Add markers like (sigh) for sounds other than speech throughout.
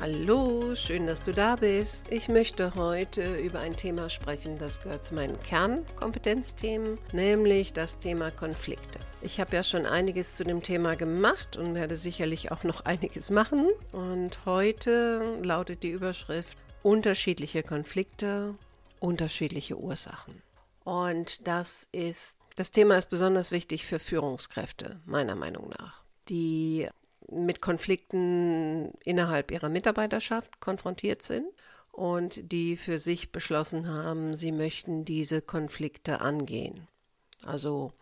Hallo, schön, dass du da bist. Ich möchte heute über ein Thema sprechen, das gehört zu meinen Kernkompetenzthemen, nämlich das Thema Konflikte. Ich habe ja schon einiges zu dem Thema gemacht und werde sicherlich auch noch einiges machen. Und heute lautet die Überschrift Unterschiedliche Konflikte, unterschiedliche Ursachen. Und das ist, das Thema ist besonders wichtig für Führungskräfte, meiner Meinung nach. Die mit Konflikten innerhalb ihrer Mitarbeiterschaft konfrontiert sind und die für sich beschlossen haben, sie möchten diese Konflikte angehen. Also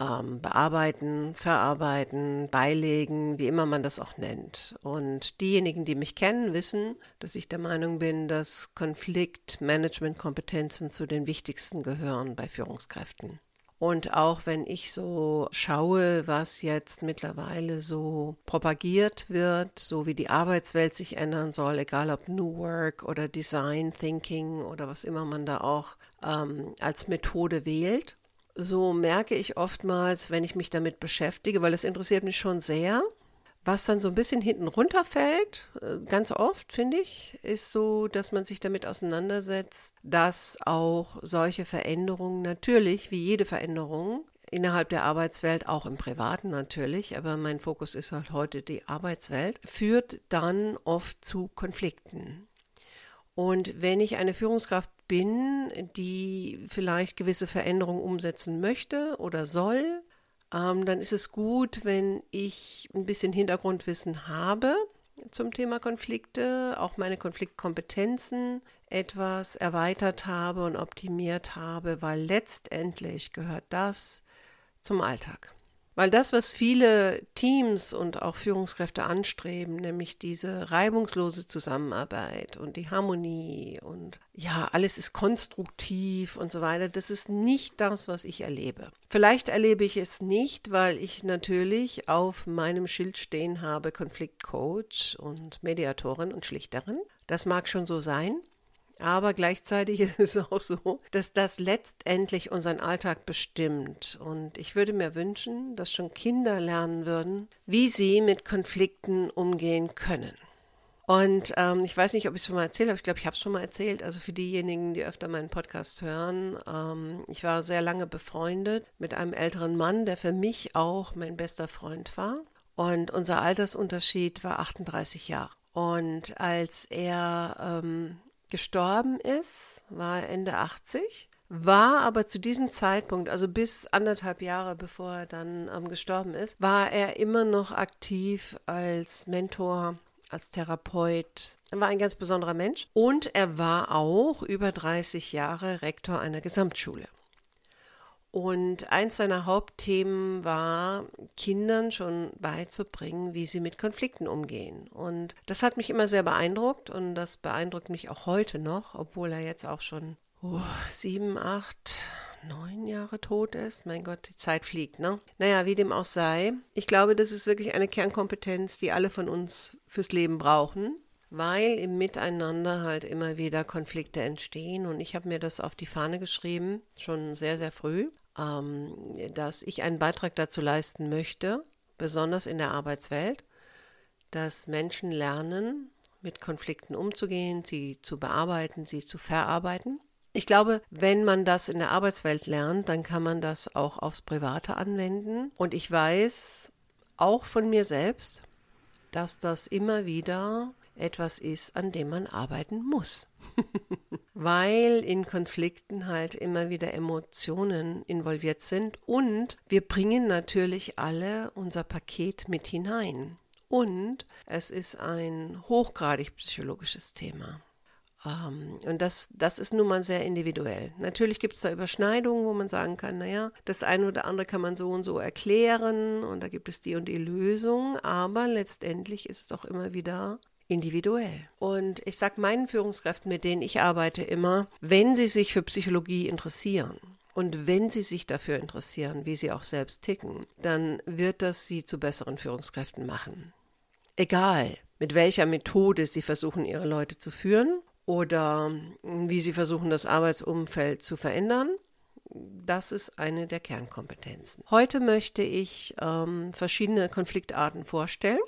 ähm, bearbeiten, verarbeiten, beilegen, wie immer man das auch nennt. Und diejenigen, die mich kennen, wissen, dass ich der Meinung bin, dass Konfliktmanagementkompetenzen zu den wichtigsten gehören bei Führungskräften. Und auch wenn ich so schaue, was jetzt mittlerweile so propagiert wird, so wie die Arbeitswelt sich ändern soll, egal ob New Work oder Design Thinking oder was immer man da auch ähm, als Methode wählt, so merke ich oftmals, wenn ich mich damit beschäftige, weil es interessiert mich schon sehr, was dann so ein bisschen hinten runterfällt, äh, ganz oft finde ich, ist so, dass man sich damit auseinandersetzt, dass auch solche Veränderungen natürlich, wie jede Veränderung, innerhalb der Arbeitswelt, auch im Privaten natürlich, aber mein Fokus ist halt heute die Arbeitswelt, führt dann oft zu Konflikten. Und wenn ich eine Führungskraft bin, die vielleicht gewisse Veränderungen umsetzen möchte oder soll, ähm, dann ist es gut, wenn ich ein bisschen Hintergrundwissen habe zum Thema Konflikte, auch meine Konfliktkompetenzen etwas erweitert habe und optimiert habe, weil letztendlich gehört das zum Alltag. Weil das, was viele Teams und auch Führungskräfte anstreben, nämlich diese reibungslose Zusammenarbeit und die Harmonie und ja, alles ist konstruktiv und so weiter, das ist nicht das, was ich erlebe. Vielleicht erlebe ich es nicht, weil ich natürlich auf meinem Schild stehen habe Konfliktcoach und Mediatorin und Schlichterin. Das mag schon so sein. Aber gleichzeitig (laughs) ist es auch so, dass das letztendlich unseren Alltag bestimmt. Und ich würde mir wünschen, dass schon Kinder lernen würden, wie sie mit Konflikten umgehen können. Und ähm, ich weiß nicht, ob ich es schon mal erzählt habe. Ich glaube, ich habe es schon mal erzählt. Also für diejenigen, die öfter meinen Podcast hören, ähm, ich war sehr lange befreundet mit einem älteren Mann, der für mich auch mein bester Freund war. Und unser Altersunterschied war 38 Jahre. Und als er ähm, gestorben ist, war Ende 80, war aber zu diesem Zeitpunkt, also bis anderthalb Jahre bevor er dann ähm, gestorben ist, war er immer noch aktiv als Mentor, als Therapeut. Er war ein ganz besonderer Mensch und er war auch über 30 Jahre Rektor einer Gesamtschule. Und eins seiner Hauptthemen war, Kindern schon beizubringen, wie sie mit Konflikten umgehen. Und das hat mich immer sehr beeindruckt und das beeindruckt mich auch heute noch, obwohl er jetzt auch schon oh, sieben, acht, neun Jahre tot ist. Mein Gott, die Zeit fliegt, ne? Naja, wie dem auch sei. Ich glaube, das ist wirklich eine Kernkompetenz, die alle von uns fürs Leben brauchen weil im Miteinander halt immer wieder Konflikte entstehen. Und ich habe mir das auf die Fahne geschrieben, schon sehr, sehr früh, dass ich einen Beitrag dazu leisten möchte, besonders in der Arbeitswelt, dass Menschen lernen, mit Konflikten umzugehen, sie zu bearbeiten, sie zu verarbeiten. Ich glaube, wenn man das in der Arbeitswelt lernt, dann kann man das auch aufs Private anwenden. Und ich weiß auch von mir selbst, dass das immer wieder etwas ist, an dem man arbeiten muss. (laughs) Weil in Konflikten halt immer wieder Emotionen involviert sind und wir bringen natürlich alle unser Paket mit hinein. Und es ist ein hochgradig psychologisches Thema. Ähm, und das, das ist nun mal sehr individuell. Natürlich gibt es da Überschneidungen, wo man sagen kann, naja, das eine oder andere kann man so und so erklären und da gibt es die und die Lösung, aber letztendlich ist es doch immer wieder individuell. Und ich sage meinen Führungskräften, mit denen ich arbeite, immer, wenn sie sich für Psychologie interessieren, und wenn Sie sich dafür interessieren, wie Sie auch selbst ticken, dann wird das Sie zu besseren Führungskräften machen. Egal, mit welcher Methode Sie versuchen, Ihre Leute zu führen oder wie Sie versuchen, das Arbeitsumfeld zu verändern, das ist eine der Kernkompetenzen. Heute möchte ich ähm, verschiedene Konfliktarten vorstellen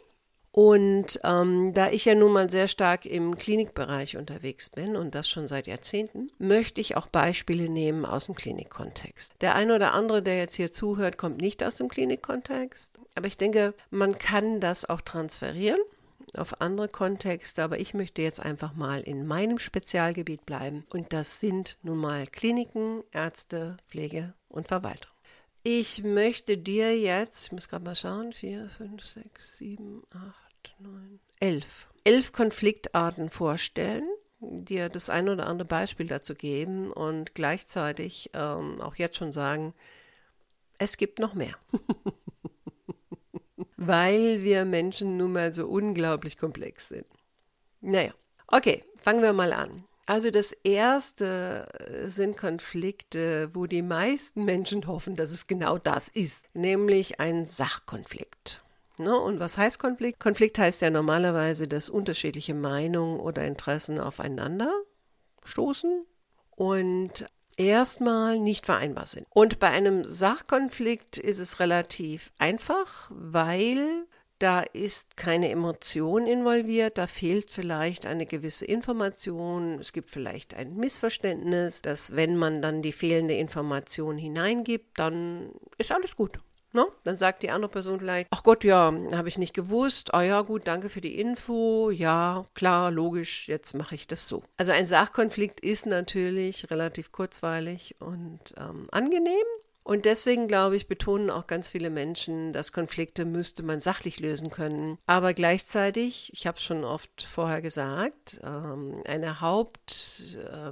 und ähm, da ich ja nun mal sehr stark im Klinikbereich unterwegs bin und das schon seit Jahrzehnten, möchte ich auch Beispiele nehmen aus dem Klinikkontext. Der eine oder andere, der jetzt hier zuhört, kommt nicht aus dem Klinikkontext, aber ich denke, man kann das auch transferieren auf andere Kontexte, aber ich möchte jetzt einfach mal in meinem Spezialgebiet bleiben und das sind nun mal Kliniken, Ärzte, Pflege und Verwaltung. Ich möchte dir jetzt, ich muss gerade mal schauen, 4, 5, 6, 7, 8, 9, 11. Elf Konfliktarten vorstellen, dir das ein oder andere Beispiel dazu geben und gleichzeitig ähm, auch jetzt schon sagen, es gibt noch mehr. (laughs) Weil wir Menschen nun mal so unglaublich komplex sind. Naja, okay, fangen wir mal an. Also das Erste äh, sind Konflikte, wo die meisten Menschen hoffen, dass es genau das ist, nämlich ein Sachkonflikt. Ne? Und was heißt Konflikt? Konflikt heißt ja normalerweise, dass unterschiedliche Meinungen oder Interessen aufeinander stoßen und erstmal nicht vereinbar sind. Und bei einem Sachkonflikt ist es relativ einfach, weil da ist keine Emotion involviert, da fehlt vielleicht eine gewisse Information, es gibt vielleicht ein Missverständnis, dass wenn man dann die fehlende Information hineingibt, dann ist alles gut. No? Ne? Dann sagt die andere Person vielleicht, ach Gott, ja, habe ich nicht gewusst. Ah ja, gut, danke für die Info. Ja, klar, logisch, jetzt mache ich das so. Also ein Sachkonflikt ist natürlich relativ kurzweilig und ähm, angenehm. Und deswegen, glaube ich, betonen auch ganz viele Menschen, dass Konflikte müsste man sachlich lösen können. Aber gleichzeitig, ich habe es schon oft vorher gesagt, ähm, eine Hauptzutat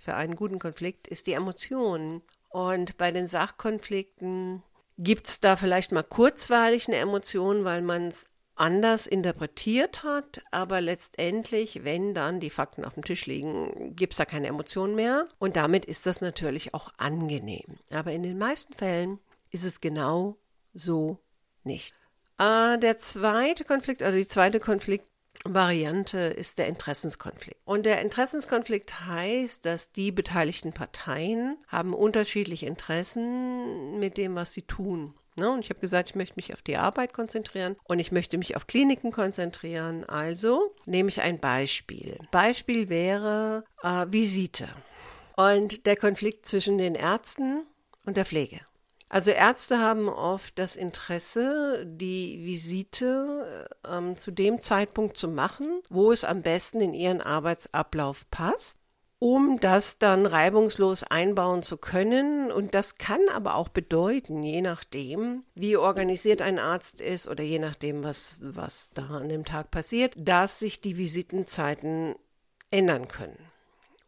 für einen guten Konflikt ist die Emotion. Und bei den Sachkonflikten gibt es da vielleicht mal kurzweilig eine Emotion, weil man es anders interpretiert hat, aber letztendlich, wenn dann die Fakten auf dem Tisch liegen, gibt es da keine Emotionen mehr und damit ist das natürlich auch angenehm. Aber in den meisten Fällen ist es genau so nicht. Äh, der zweite Konflikt, also die zweite Konflikt, Variante ist der Interessenskonflikt. Und der Interessenskonflikt heißt, dass die beteiligten Parteien haben unterschiedliche Interessen mit dem, was sie tun. Ne? Und ich habe gesagt, ich möchte mich auf die Arbeit konzentrieren und ich möchte mich auf Kliniken konzentrieren. Also nehme ich ein Beispiel. Beispiel wäre äh, Visite und der Konflikt zwischen den Ärzten und der Pflege. Also Ärzte haben oft das Interesse, die Visite ähm, zu dem Zeitpunkt zu machen, wo es am besten in ihren Arbeitsablauf passt um das dann reibungslos einbauen zu können. Und das kann aber auch bedeuten, je nachdem, wie organisiert ein Arzt ist oder je nachdem, was, was da an dem Tag passiert, dass sich die Visitenzeiten ändern können.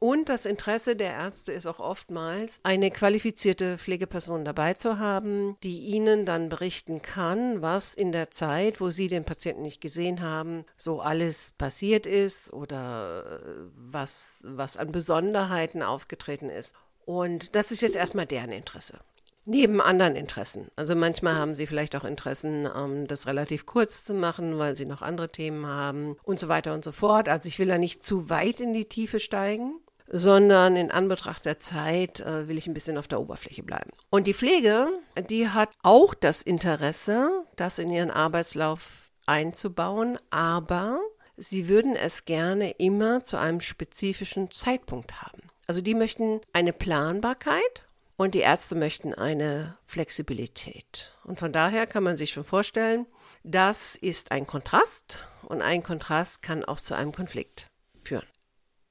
Und das Interesse der Ärzte ist auch oftmals, eine qualifizierte Pflegeperson dabei zu haben, die ihnen dann berichten kann, was in der Zeit, wo sie den Patienten nicht gesehen haben, so alles passiert ist oder äh, was, was an Besonderheiten aufgetreten ist. Und das ist jetzt erstmal deren Interesse. Neben anderen Interessen. Also manchmal haben sie vielleicht auch Interessen, ähm, das relativ kurz zu machen, weil sie noch andere Themen haben und so weiter und so fort. Also ich will da nicht zu weit in die Tiefe steigen sondern in Anbetracht der Zeit äh, will ich ein bisschen auf der Oberfläche bleiben. Und die Pflege, die hat auch das Interesse, das in ihren Arbeitslauf einzubauen, aber sie würden es gerne immer zu einem spezifischen Zeitpunkt haben. Also die möchten eine Planbarkeit und die Ärzte möchten eine Flexibilität. Und von daher kann man sich schon vorstellen, das ist ein Kontrast und ein Kontrast kann auch zu einem Konflikt führen.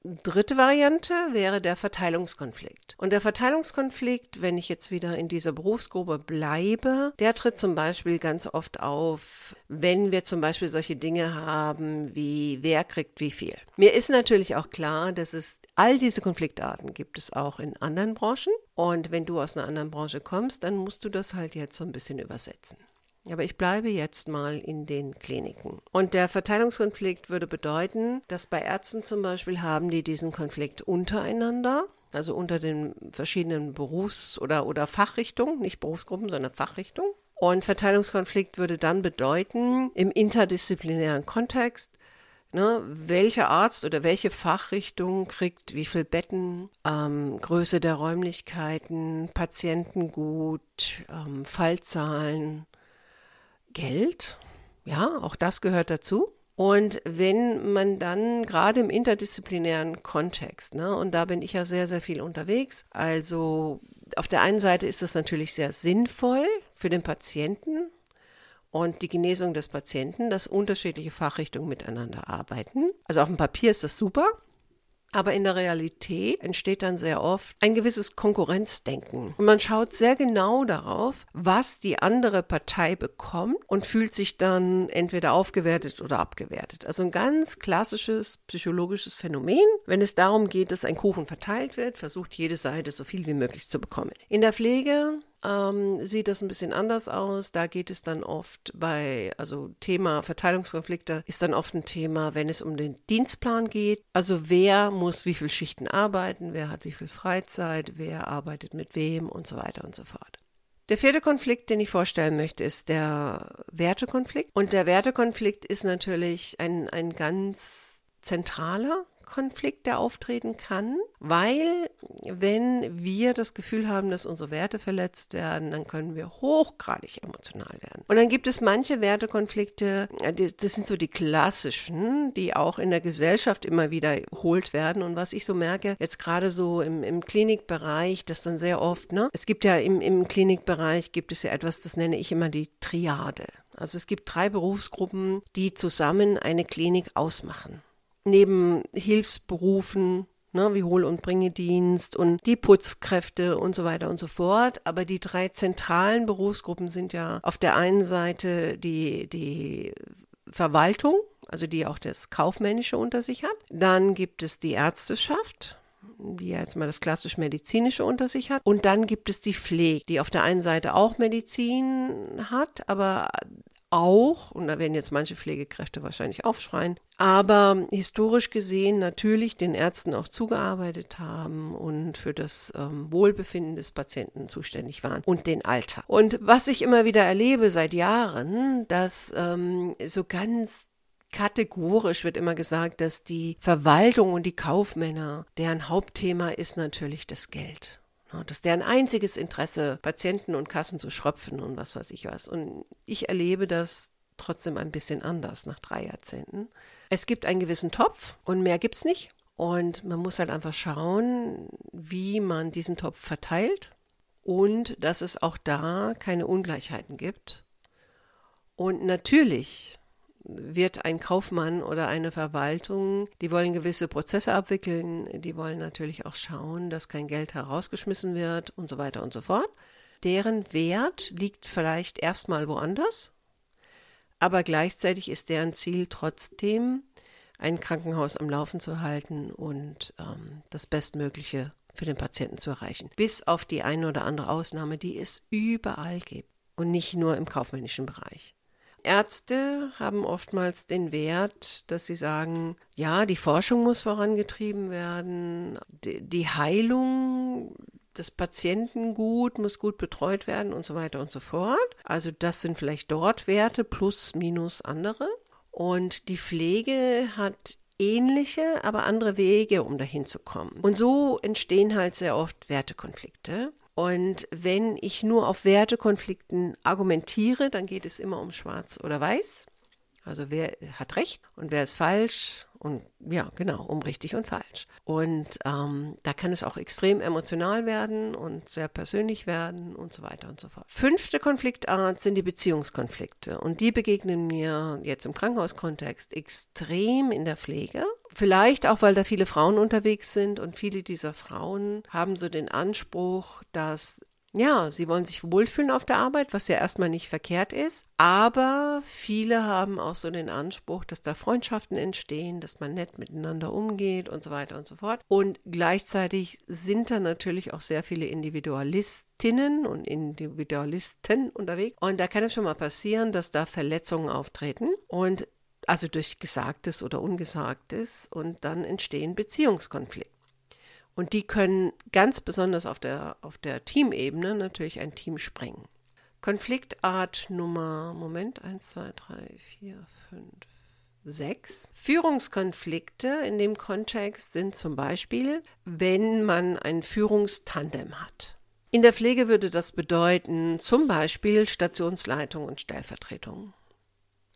Dritte Variante wäre der Verteilungskonflikt. Und der Verteilungskonflikt, wenn ich jetzt wieder in dieser Berufsgruppe bleibe, der tritt zum Beispiel ganz oft auf, wenn wir zum Beispiel solche Dinge haben wie wer kriegt wie viel. Mir ist natürlich auch klar, dass es all diese Konfliktarten gibt es auch in anderen Branchen. Und wenn du aus einer anderen Branche kommst, dann musst du das halt jetzt so ein bisschen übersetzen. Aber ich bleibe jetzt mal in den Kliniken. Und der Verteilungskonflikt würde bedeuten, dass bei Ärzten zum Beispiel haben die diesen Konflikt untereinander, also unter den verschiedenen Berufs- oder, oder Fachrichtungen, nicht Berufsgruppen, sondern Fachrichtungen. Und Verteilungskonflikt würde dann bedeuten, im interdisziplinären Kontext, Ne, welcher Arzt oder welche Fachrichtung kriegt wie viel Betten, ähm, Größe der Räumlichkeiten, Patientengut, ähm, Fallzahlen, Geld. Ja, auch das gehört dazu. Und wenn man dann gerade im interdisziplinären Kontext, ne, und da bin ich ja sehr, sehr viel unterwegs, also auf der einen Seite ist das natürlich sehr sinnvoll für den Patienten, und die Genesung des Patienten, dass unterschiedliche Fachrichtungen miteinander arbeiten. Also auf dem Papier ist das super, aber in der Realität entsteht dann sehr oft ein gewisses Konkurrenzdenken. Und man schaut sehr genau darauf, was die andere Partei bekommt und fühlt sich dann entweder aufgewertet oder abgewertet. Also ein ganz klassisches psychologisches Phänomen. Wenn es darum geht, dass ein Kuchen verteilt wird, versucht jede Seite so viel wie möglich zu bekommen. In der Pflege ähm, sieht das ein bisschen anders aus. Da geht es dann oft bei, also Thema Verteilungskonflikte ist dann oft ein Thema, wenn es um den Dienstplan geht. Also wer muss wie viele Schichten arbeiten, wer hat wie viel Freizeit, wer arbeitet mit wem und so weiter und so fort. Der vierte Konflikt, den ich vorstellen möchte, ist der Wertekonflikt. Und der Wertekonflikt ist natürlich ein, ein ganz zentraler Der auftreten kann, weil wenn wir das Gefühl haben, dass unsere Werte verletzt werden, dann können wir hochgradig emotional werden. Und dann gibt es manche Wertekonflikte, das sind so die klassischen, die auch in der Gesellschaft immer wiederholt werden. Und was ich so merke, jetzt gerade so im, im Klinikbereich, das dann sehr oft, ne, es gibt ja im, im Klinikbereich gibt es ja etwas, das nenne ich immer die Triade. Also es gibt drei Berufsgruppen, die zusammen eine Klinik ausmachen neben Hilfsberufen, ne, wie Hohl- und Bringedienst und die Putzkräfte und so weiter und so fort. Aber die drei zentralen Berufsgruppen sind ja auf der einen Seite die, die Verwaltung, also die auch das Kaufmännische unter sich hat. Dann gibt es die Ärzteschaft, die ja jetzt mal das klassisch medizinische unter sich hat. Und dann gibt es die Pflege, die auf der einen Seite auch Medizin hat, aber auch, und da werden jetzt manche Pflegekräfte wahrscheinlich aufschreien, aber historisch gesehen natürlich den Ärzten auch zugearbeitet haben und für das ähm, Wohlbefinden des Patienten zuständig waren und den Alter. Und was ich immer wieder erlebe seit Jahren, dass ähm, so ganz kategorisch wird immer gesagt, dass die Verwaltung und die Kaufmänner, deren Hauptthema ist natürlich das Geld. Das ist deren einziges Interesse, Patienten und Kassen zu schröpfen und was weiß ich was. Und ich erlebe das trotzdem ein bisschen anders nach drei Jahrzehnten. Es gibt einen gewissen Topf und mehr gibt es nicht. Und man muss halt einfach schauen, wie man diesen Topf verteilt und dass es auch da keine Ungleichheiten gibt. Und natürlich wird ein Kaufmann oder eine Verwaltung, die wollen gewisse Prozesse abwickeln, die wollen natürlich auch schauen, dass kein Geld herausgeschmissen wird und so weiter und so fort. Deren Wert liegt vielleicht erstmal woanders, aber gleichzeitig ist deren Ziel trotzdem, ein Krankenhaus am Laufen zu halten und ähm, das Bestmögliche für den Patienten zu erreichen. Bis auf die eine oder andere Ausnahme, die es überall gibt und nicht nur im kaufmännischen Bereich. Ärzte haben oftmals den Wert, dass sie sagen, ja, die Forschung muss vorangetrieben werden, die Heilung des Patienten gut, muss gut betreut werden und so weiter und so fort. Also das sind vielleicht dort Werte plus minus andere. Und die Pflege hat ähnliche, aber andere Wege, um dahin zu kommen. Und so entstehen halt sehr oft Wertekonflikte. Und wenn ich nur auf Wertekonflikten argumentiere, dann geht es immer um Schwarz oder Weiß. Also wer hat recht und wer ist falsch und ja, genau, um richtig und falsch. Und ähm, da kann es auch extrem emotional werden und sehr persönlich werden und so weiter und so fort. Fünfte Konfliktart sind die Beziehungskonflikte und die begegnen mir jetzt im Krankenhauskontext extrem in der Pflege. Vielleicht auch, weil da viele Frauen unterwegs sind und viele dieser Frauen haben so den Anspruch, dass ja, sie wollen sich wohlfühlen auf der Arbeit, was ja erstmal nicht verkehrt ist. Aber viele haben auch so den Anspruch, dass da Freundschaften entstehen, dass man nett miteinander umgeht und so weiter und so fort. Und gleichzeitig sind da natürlich auch sehr viele Individualistinnen und Individualisten unterwegs. Und da kann es schon mal passieren, dass da Verletzungen auftreten. Und also durch Gesagtes oder Ungesagtes und dann entstehen Beziehungskonflikte. Und die können ganz besonders auf der, auf der Teamebene natürlich ein Team sprengen. Konfliktart Nummer, Moment, 1, 2, 3, 4, 5, 6. Führungskonflikte in dem Kontext sind zum Beispiel, wenn man ein Führungstandem hat. In der Pflege würde das bedeuten zum Beispiel Stationsleitung und Stellvertretung.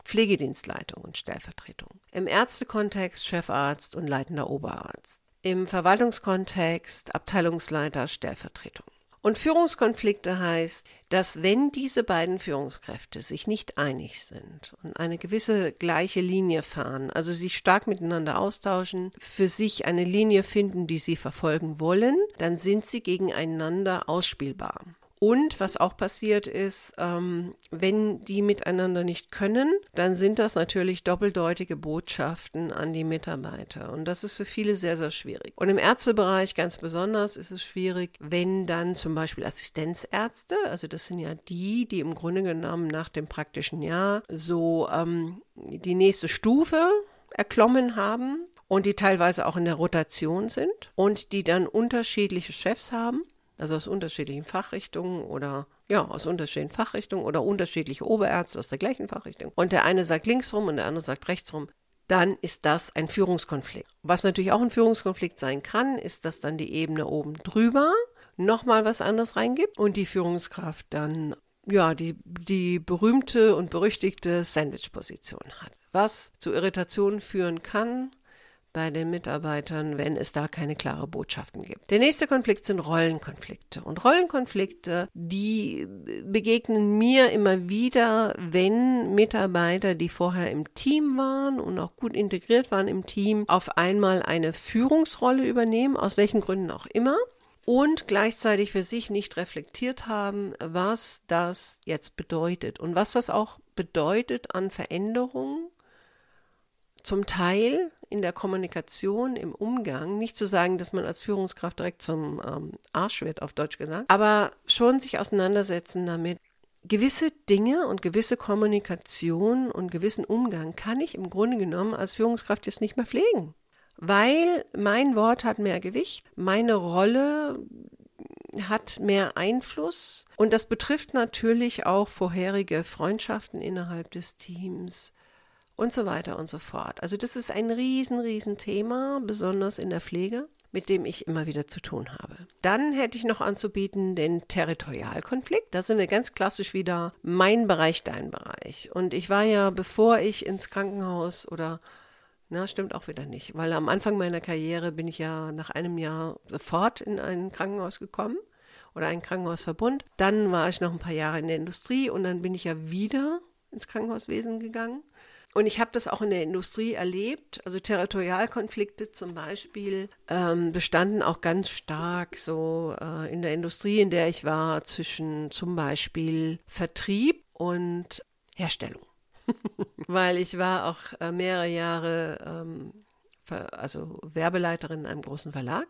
Pflegedienstleitung und Stellvertretung. Im Ärztekontext Chefarzt und leitender Oberarzt. Im Verwaltungskontext Abteilungsleiter Stellvertretung. Und Führungskonflikte heißt, dass wenn diese beiden Führungskräfte sich nicht einig sind und eine gewisse gleiche Linie fahren, also sich stark miteinander austauschen, für sich eine Linie finden, die sie verfolgen wollen, dann sind sie gegeneinander ausspielbar. Und was auch passiert ist, ähm, wenn die miteinander nicht können, dann sind das natürlich doppeldeutige Botschaften an die Mitarbeiter. Und das ist für viele sehr, sehr schwierig. Und im Ärztebereich ganz besonders ist es schwierig, wenn dann zum Beispiel Assistenzärzte, also das sind ja die, die im Grunde genommen nach dem praktischen Jahr so ähm, die nächste Stufe erklommen haben und die teilweise auch in der Rotation sind und die dann unterschiedliche Chefs haben also aus unterschiedlichen Fachrichtungen oder ja, aus unterschiedlichen Fachrichtungen oder unterschiedliche Oberärzte aus der gleichen Fachrichtung. Und der eine sagt links rum und der andere sagt rechts rum. Dann ist das ein Führungskonflikt. Was natürlich auch ein Führungskonflikt sein kann, ist, dass dann die Ebene oben drüber nochmal was anderes reingibt und die Führungskraft dann ja, die, die berühmte und berüchtigte Sandwich-Position hat. Was zu Irritationen führen kann, bei den Mitarbeitern, wenn es da keine klare Botschaften gibt. Der nächste Konflikt sind Rollenkonflikte. Und Rollenkonflikte, die begegnen mir immer wieder, wenn Mitarbeiter, die vorher im Team waren und auch gut integriert waren im Team, auf einmal eine Führungsrolle übernehmen, aus welchen Gründen auch immer und gleichzeitig für sich nicht reflektiert haben, was das jetzt bedeutet und was das auch bedeutet an Veränderungen zum Teil in der Kommunikation, im Umgang, nicht zu sagen, dass man als Führungskraft direkt zum ähm, Arsch wird, auf Deutsch gesagt, aber schon sich auseinandersetzen damit, gewisse Dinge und gewisse Kommunikation und gewissen Umgang kann ich im Grunde genommen als Führungskraft jetzt nicht mehr pflegen. Weil mein Wort hat mehr Gewicht, meine Rolle hat mehr Einfluss und das betrifft natürlich auch vorherige Freundschaften innerhalb des Teams, und so weiter und so fort. Also das ist ein riesen, riesen Thema, besonders in der Pflege, mit dem ich immer wieder zu tun habe. Dann hätte ich noch anzubieten den Territorialkonflikt. Da sind wir ganz klassisch wieder mein Bereich, dein Bereich. Und ich war ja, bevor ich ins Krankenhaus oder na, stimmt auch wieder nicht, weil am Anfang meiner Karriere bin ich ja nach einem Jahr sofort in ein Krankenhaus gekommen oder einen Krankenhausverbund. Dann war ich noch ein paar Jahre in der Industrie und dann bin ich ja wieder ins Krankenhauswesen gegangen. Und ich habe das auch in der Industrie erlebt. Also Territorialkonflikte zum Beispiel ähm, bestanden auch ganz stark so äh, in der Industrie, in der ich war, zwischen zum Beispiel Vertrieb und Herstellung. (laughs) Weil ich war auch äh, mehrere Jahre ähm, also Werbeleiterin in einem großen Verlag.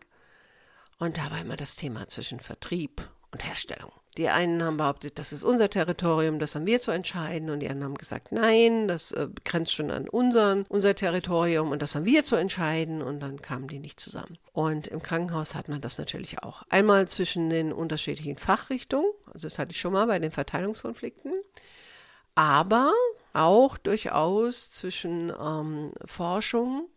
Und da war immer das Thema zwischen Vertrieb und Herstellung. Die einen haben behauptet, das ist unser Territorium, das haben wir zu entscheiden. Und die anderen haben gesagt, nein, das äh, grenzt schon an unseren, unser Territorium und das haben wir zu entscheiden. Und dann kamen die nicht zusammen. Und im Krankenhaus hat man das natürlich auch. Einmal zwischen den unterschiedlichen Fachrichtungen, also das hatte ich schon mal bei den Verteilungskonflikten, aber auch durchaus zwischen ähm, Forschung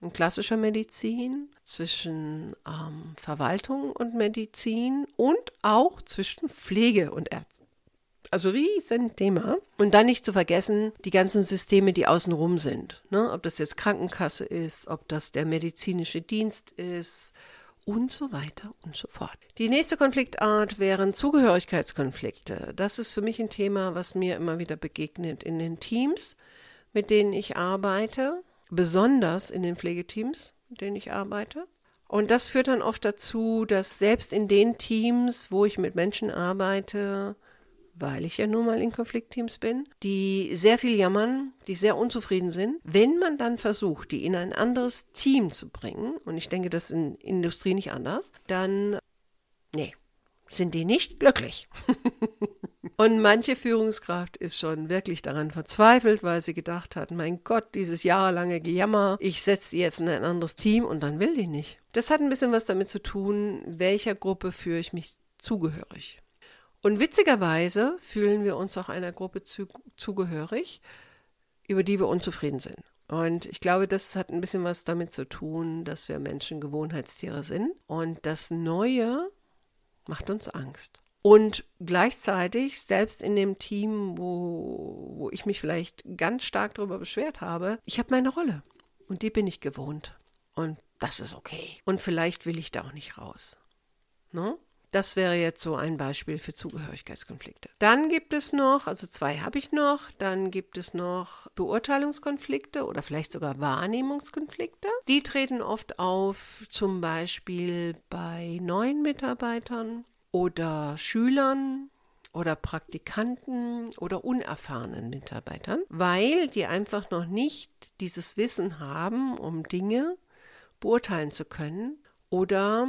und klassischer Medizin, zwischen ähm, Verwaltung und Medizin und auch zwischen Pflege und Ärzten. Also riesen Thema. Und dann nicht zu vergessen, die ganzen Systeme, die außenrum sind. Ne? Ob das jetzt Krankenkasse ist, ob das der medizinische Dienst ist und so weiter und so fort. Die nächste Konfliktart wären Zugehörigkeitskonflikte. Das ist für mich ein Thema, was mir immer wieder begegnet in den Teams, mit denen ich arbeite besonders in den Pflegeteams, mit denen ich arbeite. Und das führt dann oft dazu, dass selbst in den Teams, wo ich mit Menschen arbeite, weil ich ja nun mal in Konfliktteams bin, die sehr viel jammern, die sehr unzufrieden sind. Wenn man dann versucht, die in ein anderes Team zu bringen, und ich denke, das ist in Industrie nicht anders, dann, nee, sind die nicht glücklich. (laughs) und manche Führungskraft ist schon wirklich daran verzweifelt, weil sie gedacht hat, mein Gott, dieses jahrelange Gejammer, ich setze die jetzt in ein anderes Team und dann will die nicht. Das hat ein bisschen was damit zu tun, welcher Gruppe führe ich mich zugehörig. Und witzigerweise fühlen wir uns auch einer Gruppe zu, zugehörig, über die wir unzufrieden sind. Und ich glaube, das hat ein bisschen was damit zu tun, dass wir Menschen Gewohnheitstiere sind. Und das Neue macht uns Angst. Und gleichzeitig, selbst in dem Team, wo, wo ich mich vielleicht ganz stark darüber beschwert habe, ich habe meine Rolle. Und die bin ich gewohnt. Und das ist okay. Und vielleicht will ich da auch nicht raus. Ne? Das wäre jetzt so ein Beispiel für Zugehörigkeitskonflikte. Dann gibt es noch, also zwei habe ich noch, dann gibt es noch Beurteilungskonflikte oder vielleicht sogar Wahrnehmungskonflikte. Die treten oft auf, zum Beispiel bei neuen Mitarbeitern oder Schülern oder Praktikanten oder unerfahrenen Mitarbeitern, weil die einfach noch nicht dieses Wissen haben, um Dinge beurteilen zu können oder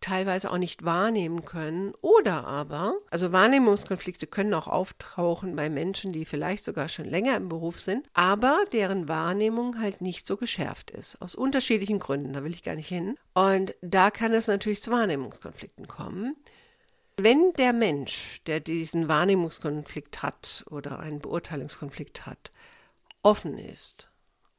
teilweise auch nicht wahrnehmen können oder aber, also Wahrnehmungskonflikte können auch auftauchen bei Menschen, die vielleicht sogar schon länger im Beruf sind, aber deren Wahrnehmung halt nicht so geschärft ist, aus unterschiedlichen Gründen, da will ich gar nicht hin. Und da kann es natürlich zu Wahrnehmungskonflikten kommen. Wenn der Mensch, der diesen Wahrnehmungskonflikt hat oder einen Beurteilungskonflikt hat, offen ist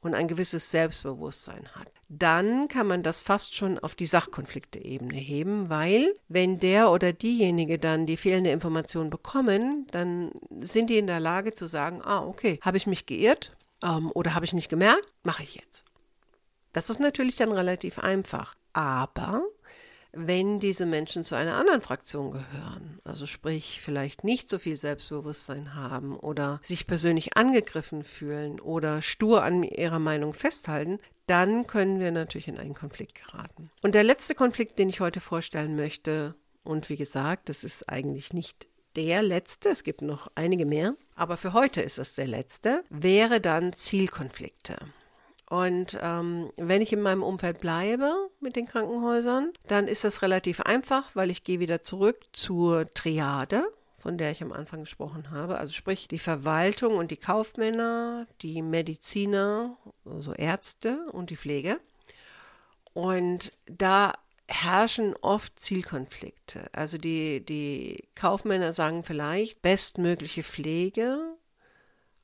und ein gewisses Selbstbewusstsein hat, dann kann man das fast schon auf die Sachkonflikte-Ebene heben, weil wenn der oder diejenige dann die fehlende Information bekommen, dann sind die in der Lage zu sagen, ah, okay, habe ich mich geirrt ähm, oder habe ich nicht gemerkt, mache ich jetzt. Das ist natürlich dann relativ einfach. Aber wenn diese Menschen zu einer anderen Fraktion gehören, also sprich vielleicht nicht so viel Selbstbewusstsein haben oder sich persönlich angegriffen fühlen oder stur an ihrer Meinung festhalten, dann können wir natürlich in einen Konflikt geraten. Und der letzte Konflikt, den ich heute vorstellen möchte, und wie gesagt, das ist eigentlich nicht der letzte, es gibt noch einige mehr, aber für heute ist es der letzte, wäre dann Zielkonflikte. Und ähm, wenn ich in meinem Umfeld bleibe mit den Krankenhäusern, dann ist das relativ einfach, weil ich gehe wieder zurück zur Triade, von der ich am Anfang gesprochen habe. Also sprich die Verwaltung und die Kaufmänner, die Mediziner, also Ärzte und die Pflege. Und da herrschen oft Zielkonflikte. Also die, die Kaufmänner sagen vielleicht bestmögliche Pflege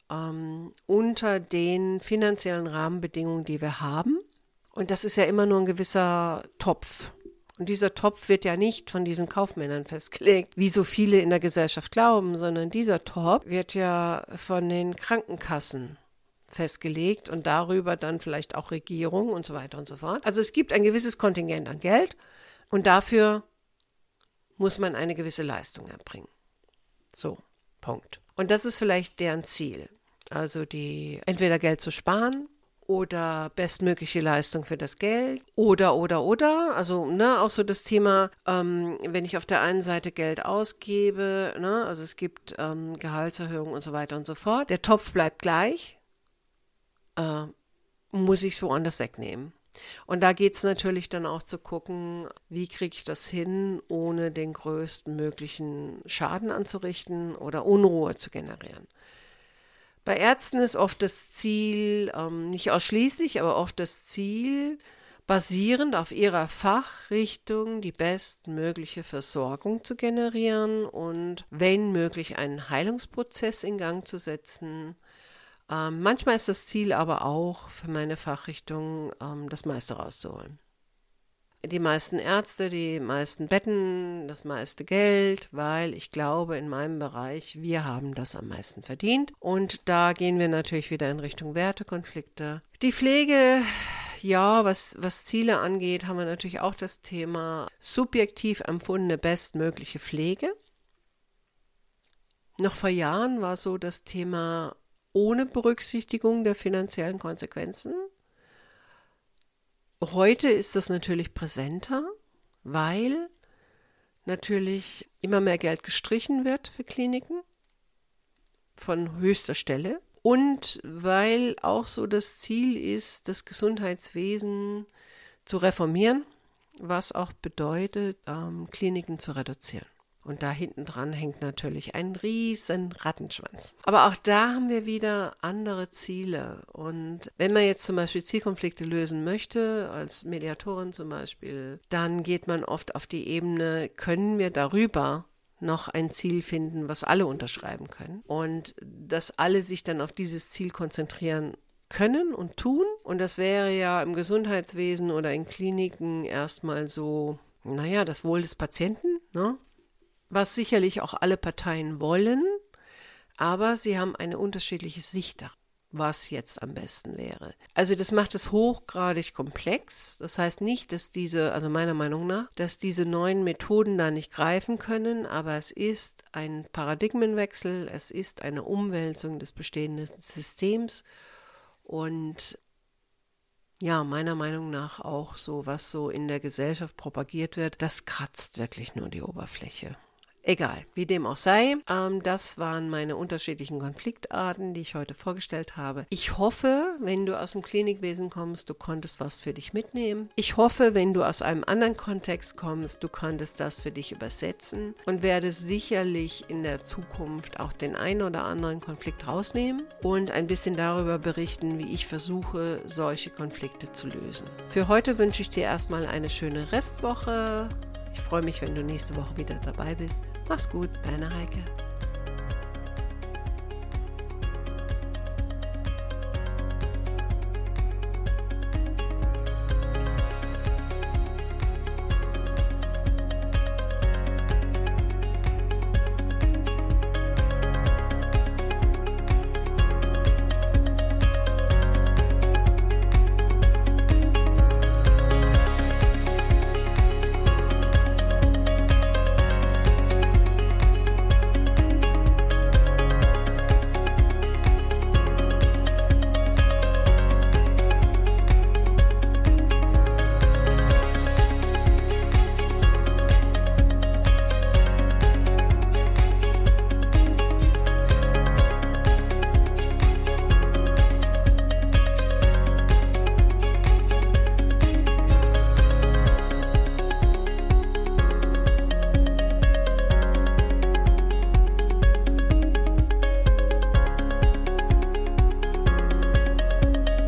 ähm, unter den finanziellen Rahmenbedingungen, die wir haben. Und das ist ja immer nur ein gewisser Topf. Und dieser Topf wird ja nicht von diesen Kaufmännern festgelegt, wie so viele in der Gesellschaft glauben, sondern dieser Topf wird ja von den Krankenkassen festgelegt und darüber dann vielleicht auch Regierung und so weiter und so fort. Also es gibt ein gewisses Kontingent an Geld und dafür muss man eine gewisse Leistung erbringen. So, Punkt. Und das ist vielleicht deren Ziel. Also die entweder Geld zu sparen oder bestmögliche Leistung für das Geld oder oder oder also ne auch so das Thema ähm, wenn ich auf der einen Seite Geld ausgebe ne also es gibt ähm, Gehaltserhöhungen und so weiter und so fort der Topf bleibt gleich äh, muss ich es woanders wegnehmen und da geht es natürlich dann auch zu gucken, wie kriege ich das hin, ohne den größten möglichen Schaden anzurichten oder Unruhe zu generieren. Bei Ärzten ist oft das Ziel, ähm, nicht ausschließlich, aber oft das Ziel, basierend auf ihrer Fachrichtung die bestmögliche Versorgung zu generieren und wenn möglich einen Heilungsprozess in Gang zu setzen. Ähm, manchmal ist das Ziel aber auch für meine Fachrichtung ähm, das meiste rauszuholen die meisten Ärzte, die meisten Betten, das meiste Geld, weil ich glaube, in meinem Bereich, wir haben das am meisten verdient. Und da gehen wir natürlich wieder in Richtung Wertekonflikte. Die Pflege, ja, was, was Ziele angeht, haben wir natürlich auch das Thema subjektiv empfundene bestmögliche Pflege. Noch vor Jahren war so das Thema ohne Berücksichtigung der finanziellen Konsequenzen. Heute ist das natürlich präsenter, weil natürlich immer mehr Geld gestrichen wird für Kliniken von höchster Stelle und weil auch so das Ziel ist, das Gesundheitswesen zu reformieren, was auch bedeutet, ähm, Kliniken zu reduzieren. Und da hinten dran hängt natürlich ein riesen Rattenschwanz. Aber auch da haben wir wieder andere Ziele. Und wenn man jetzt zum Beispiel Zielkonflikte lösen möchte, als Mediatorin zum Beispiel, dann geht man oft auf die Ebene, können wir darüber noch ein Ziel finden, was alle unterschreiben können. Und dass alle sich dann auf dieses Ziel konzentrieren können und tun. Und das wäre ja im Gesundheitswesen oder in Kliniken erstmal so, naja, das Wohl des Patienten, ne? Was sicherlich auch alle Parteien wollen, aber sie haben eine unterschiedliche Sicht darauf was jetzt am besten wäre. Also das macht es hochgradig komplex. Das heißt nicht, dass diese, also meiner Meinung nach, dass diese neuen Methoden da nicht greifen können, aber es ist ein Paradigmenwechsel, es ist eine Umwälzung des bestehenden Systems und ja, meiner Meinung nach auch so, was so in der Gesellschaft propagiert wird, das kratzt wirklich nur die Oberfläche. Egal, wie dem auch sei, ähm, das waren meine unterschiedlichen Konfliktarten, die ich heute vorgestellt habe. Ich hoffe, wenn du aus dem Klinikwesen kommst, du konntest was für dich mitnehmen. Ich hoffe, wenn du aus einem anderen Kontext kommst, du konntest das für dich übersetzen und werde sicherlich in der Zukunft auch den einen oder anderen Konflikt rausnehmen und ein bisschen darüber berichten, wie ich versuche, solche Konflikte zu lösen. Für heute wünsche ich dir erstmal eine schöne Restwoche. Ich freue mich, wenn du nächste Woche wieder dabei bist. Mach's gut, deine Heike.